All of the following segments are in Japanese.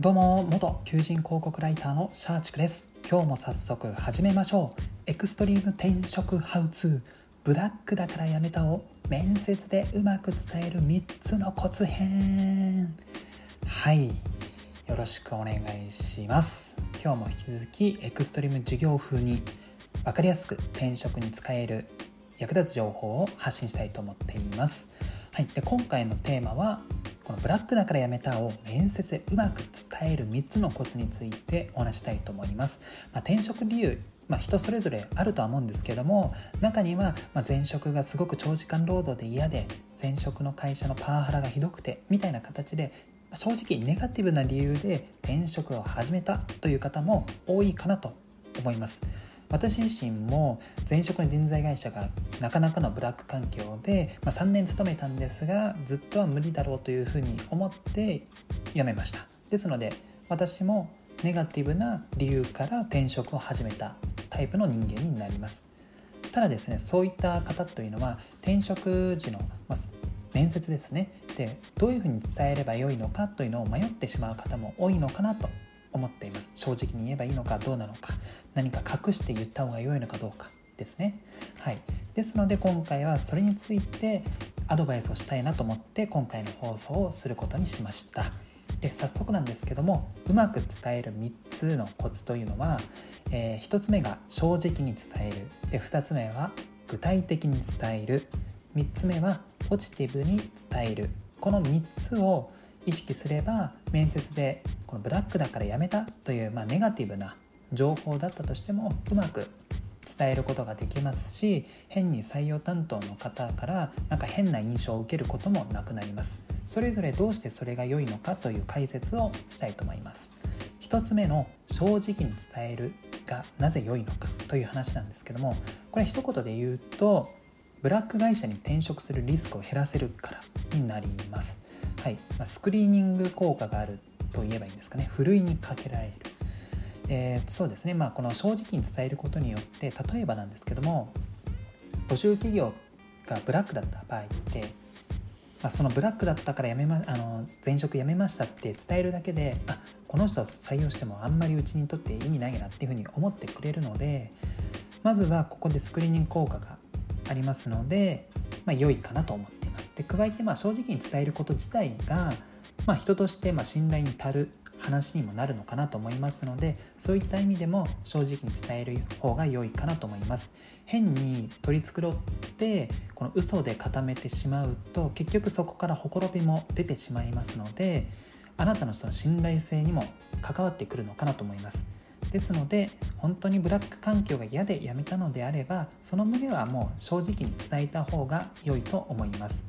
どうも元求人広告ライターのシャーチクです。今日も早速始めましょう。エクストリーム転職ハウツー。ブラックだからやめたを面接でうまく伝える3つのコツ編。はい。よろしくお願いします。今日も引き続きエクストリーム授業風に分かりやすく転職に使える役立つ情報を発信したいと思っています。はい、で今回のテーマはこのブラックだからやめたを面接でうまく伝える3つのコツについてお話したいと思います。まあ、転職理由まあ、人それぞれあるとは思うんですけども中には前職がすごく長時間労働で嫌で前職の会社のパワハラがひどくてみたいな形で正直ネガティブな理由で転職を始めたという方も多いかなと思います。私自身も前職の人材会社がなかなかのブラック環境で、まあ、3年勤めたんですがずっとは無理だろうというふうに思って辞めました。ですので私もネガティブな理由から転職を始めたタイプの人間になります。ただですねそういった方というのは転職時の、まあ、面接ですね。でどういうふうに伝えればよいのかというのを迷ってしまう方も多いのかなと思っています。正直に言えばいいのかどうなのか。何か隠して言った方が良いのかどうか。ですね。はい。ですので今回はそれについてアドバイスをしたいなと思って今回の放送をすることにしました。で早速なんですけどもうまく伝える3つのコツというのは、えー、1つ目が正直に伝える。で2つ目は具体的に伝える。3つ目はポジティブに伝える。この3つを意識すれば面接でこのブラックだからやめたという、まあ、ネガティブな情報だったとしてもうまく伝えることができますし変に採用担当の方からなんか変な印象を受けることもなくなります。それぞれどうしてそれが良いのかという解説をしたいと思います。1つ目の正直に伝えるがなぜ良いのかという話なんですけどもこれ一言で言うとブラック会社に転職するリスクを減らせるからになります。はい。まあ、スクリーニング効果があると言えばいいんですかね。ふるいにかけられる、えー、そうですね、まあ、この正直に伝えることによって例えばなんですけども募集企業がブラックだった場合って、まあ、そのブラックだったからやめ、ま、あの前職辞めましたって伝えるだけであこの人を採用してもあんまりうちにとって意味ないなっていうふうに思ってくれるのでまずはここでスクリーニング効果がありますので、まあ、良いかなと思ってで加えてまあ正直に伝えること自体が、まあ、人としてま信頼に足る話にもなるのかなと思いますのでそういった意味でも正直に伝える方が良いかなと思います。変に取り繕ってこの嘘で固めてしまうと結局そこからほころびも出てしまいますのであなたのその信頼性にも関わってくるのかなと思います。ですので本当にブラック環境が嫌で辞めたのであればその旨はもう正直に伝えた方が良いと思います。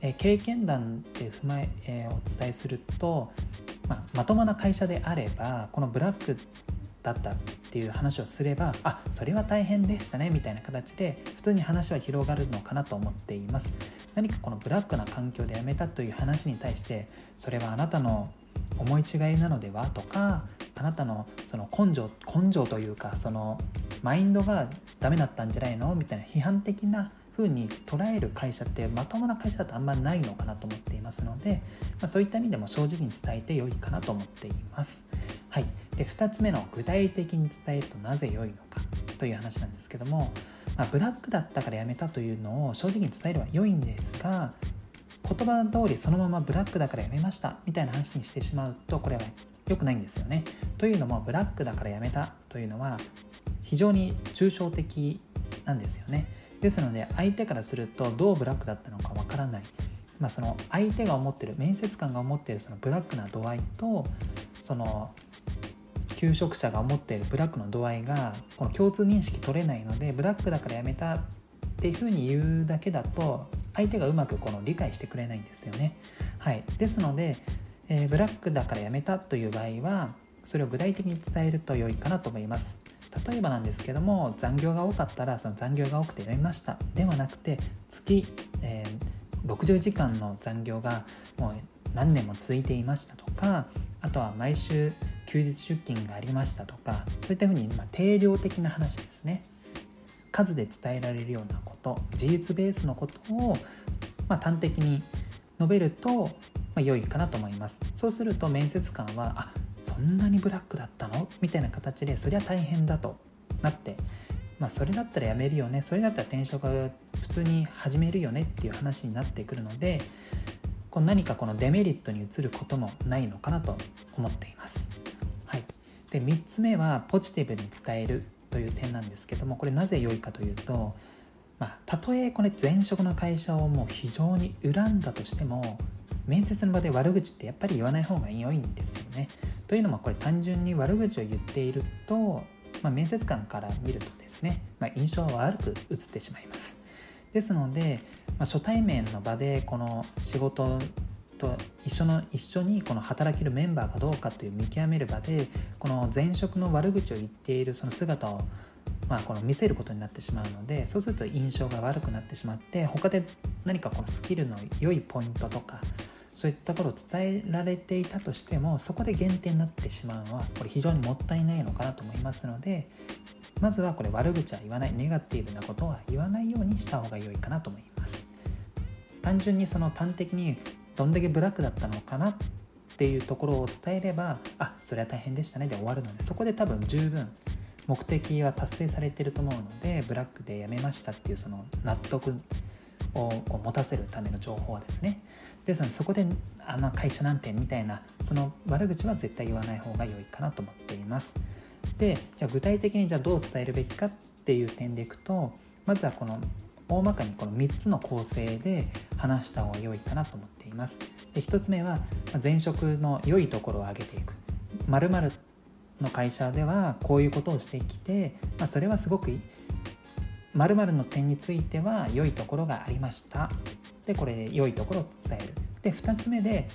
え経験談で踏まええお伝えすると、まあ、まともな会社であればこのブラックだったっていう話をすればあそれは大変でしたねみたいな形で普通に話は広がるのかなと思っています。何かこのブラックな環境で辞めたという話に対してそれはあなたの思い違いなのではとかあなたのその根性根性というかそのマインドがダメだったんじゃないのみたいな批判的な風に捉える会社ってまともな会社だとあんまりないのかなと思っていますので、まあ、そういった意味でも正直に伝えて良いかなと思っています。はい、で2つ目の具体的に伝えるとなぜ良いのかという話なんですけども、まあ、ブラックだったから辞めたというのを正直に伝えれば良いんですが言葉通りそのままブラックだから辞めましたみたいな話にしてしまうとこれは良くないんですよね。というのもブラックだから辞めたというのは非常に抽象的なんですよね。ですので相手からするとどうブラックだったのかわからない、まあ、その相手が思ってる面接官が思っているそのブラックな度合いとその求職者が思っているブラックの度合いがこの共通認識取れないのでブラックだからやめたっていうふうに言うだけだと相手がうまくこの理解してくれないんですよね。はい、ですので、えー、ブラックだからやめたという場合はそれを具体的に伝えると良いかなと思います。例えばなんですけども残業が多かったらその残業が多くてやめましたではなくて月、えー、60時間の残業がもう何年も続いていましたとかあとは毎週休日出勤がありましたとかそういったふうに、まあ、定量的な話ですね数で伝えられるようなこと事実ベースのことを、まあ、端的に述べると、まあ、良いかなと思います。そうすると面接官はあそんなにブラックだったの？みたいな形でそりゃ大変だとなってまあそれだったらやめるよね？それだったら転職普通に始めるよね？っていう話になってくるのでこう何かこのデメリットに移ることもないのかなと思っています。はい、で3つ目はポジティブに伝えるという点なんですけどもこれなぜ良いかというとまあ、たとえこれ前職の会社をもう非常に恨んだとしても面接の場で悪口ってやっぱり言わない方が良いんですよね。というのもこれ単純に悪口を言っていると、まあ、面接官から見るとですね、まあ、印象は悪く映ってしまいます。ですので、まあ、初対面の場でこの仕事と一緒の一緒にこの働けるメンバーがどうかという見極める場でこの前職の悪口を言っているその姿をまあ、この見せることになってしまうのでそうすると印象が悪くなってしまって他で何かこのスキルの良いポイントとかそういったことを伝えられていたとしてもそこで減点になってしまうのはこれ非常にもったいないのかなと思いますのでまずはこれ悪口は言わないネガティブなことは言わないようにした方が良いかなと思います。単純にその端的にどんだけブラックだったのかなっていうところを伝えればあそれは大変でしたねで終わるのでそこで多分十分目的は達成されてると思うのでブラックでやめましたっていうその納得をこう持たせるための情報はですね。ですのでそこであの会社なんてみたいなその悪口は絶対言わない方が良いかなと思っています。でじゃあ具体的にじゃあどう伝えるべきかっていう点でいくとまずはこの大まかにこの3つの構成で話した方が良いかなと思っています。で1つ目は前職の良いところを上げていく。〇〇の会社ではこういうことをしてきて、まあ、それはすごくいいまるの点については良いところがありました。でこれで良いところを伝える。で2つ目で、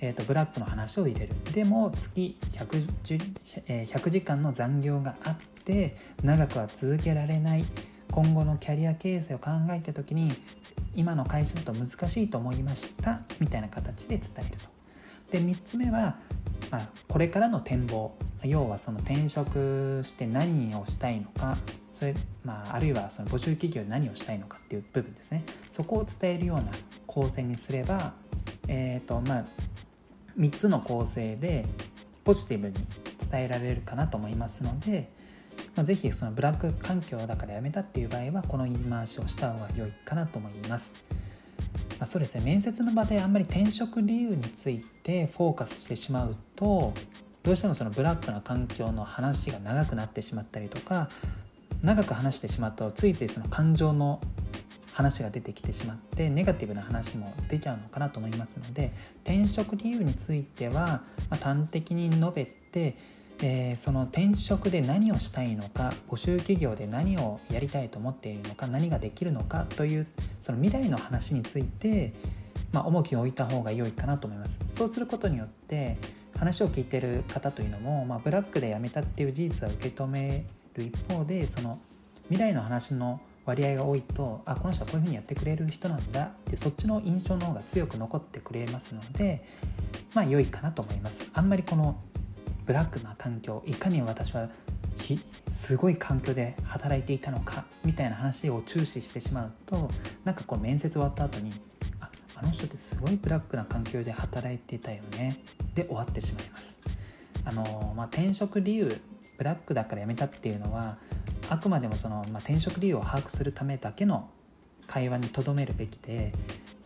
えーと、ブラックの話を入れる。でも月 100, え100時間の残業があって長くは続けられない。今後のキャリア形成を考えた時に今の会社だと難しいと思いました。みたいな形で伝えると。で3つ目は、まあ、これからの展望。要はその転職して何をしたいのかそれ、まあ、あるいはその募集企業で何をしたいのかっていう部分ですねそこを伝えるような構成にすれば、えーとまあ、3つの構成でポジティブに伝えられるかなと思いますので、まあ、ぜひそのブラック環境だから辞めたっていう場合はこの言い回しをした方が良いかなと思います。まあ、そうですね面接の場であんまり転職理由についてフォーカスしてしまうとどうしてもそのブラックな環境の話が長くなってしまったりとか長く話してしまうとついついその感情の話が出てきてしまってネガティブな話も出ちゃうのかなと思いますので転職理由については、ま端的に述べて、えー、その転職で何をしたいのか募集企業で何をやりたいと思っているのか何ができるのかというその未来の話について、まあ、重きを置いた方が良いかなと思います。そうすることによって話を聞いてる方というのも、まあ、ブラックで辞めたっていう事実は受け止める一方でその未来の話の割合が多いとあこの人はこういうふうにやってくれる人なんだってそっちの印象の方が強く残ってくれますのでまあ良いかなと思います。あんまりこのブラックな環境いかに私はすごい環境で働いていたのかみたいな話を注視してしまうとなんかこう面接終わった後にあの人ってすごいブラックな環境で働いてたよね。で終わってしまいます。あの、まあ、転職理由ブラックだから辞めたっていうのはあくまでもその、まあ、転職理由を把握するためだけの会話にとどめるべきで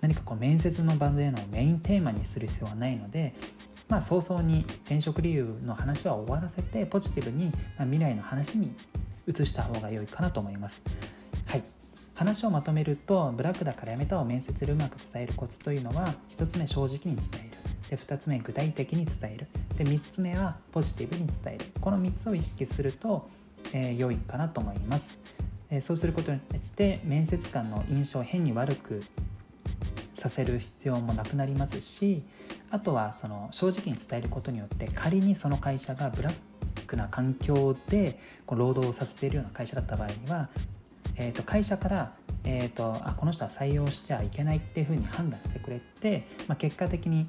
何かこう面接の場でのメインテーマにする必要はないのでまあ早々に転職理由の話は終わらせてポジティブに、ま、未来の話に移した方が良いかなと思います。はい。話をまとめるとブラックだからやめたを面接でうまく伝えるコツというのは1つ目正直に伝える。で2つ目具体的に伝える。で3つ目はポジティブに伝える。この3つを意識すると、えー、良いかなと思います、えー、そうすることによって面接官の印象を変に悪くさせる必要もなくなりますしあとはその正直に伝えることによって仮にその会社がブラックな環境でこう労働をさせているような会社だった場合にはえーと、会社から、えーと、あこの人は採用してはいけないっていうふうに判断してくれて、まあ、結果的に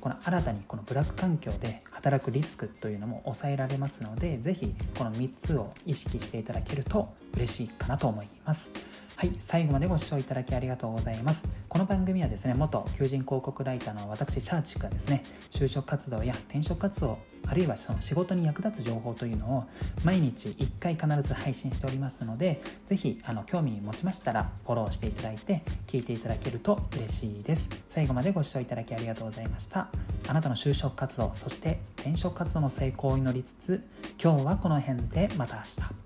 この新たにこのブラック環境で働くリスクというのも抑えられますので是非この3つを意識していただけると嬉しいかなと思います。はい最後までご視聴いただきありがとうございます。この番組はですね元求人広告ライターの私シャーチクがですね。就職活動や転職活動あるいはその仕事に役立つ情報というのを毎日1回必ず配信しておりますので是非あの興味持ちましたらフォローしていただいて聞いていただけると嬉しいです。最後までご視聴いただきありがとうございました。あなたの就職活動そして転職活動の成功を祈りつつ今日はこの辺でまた明日。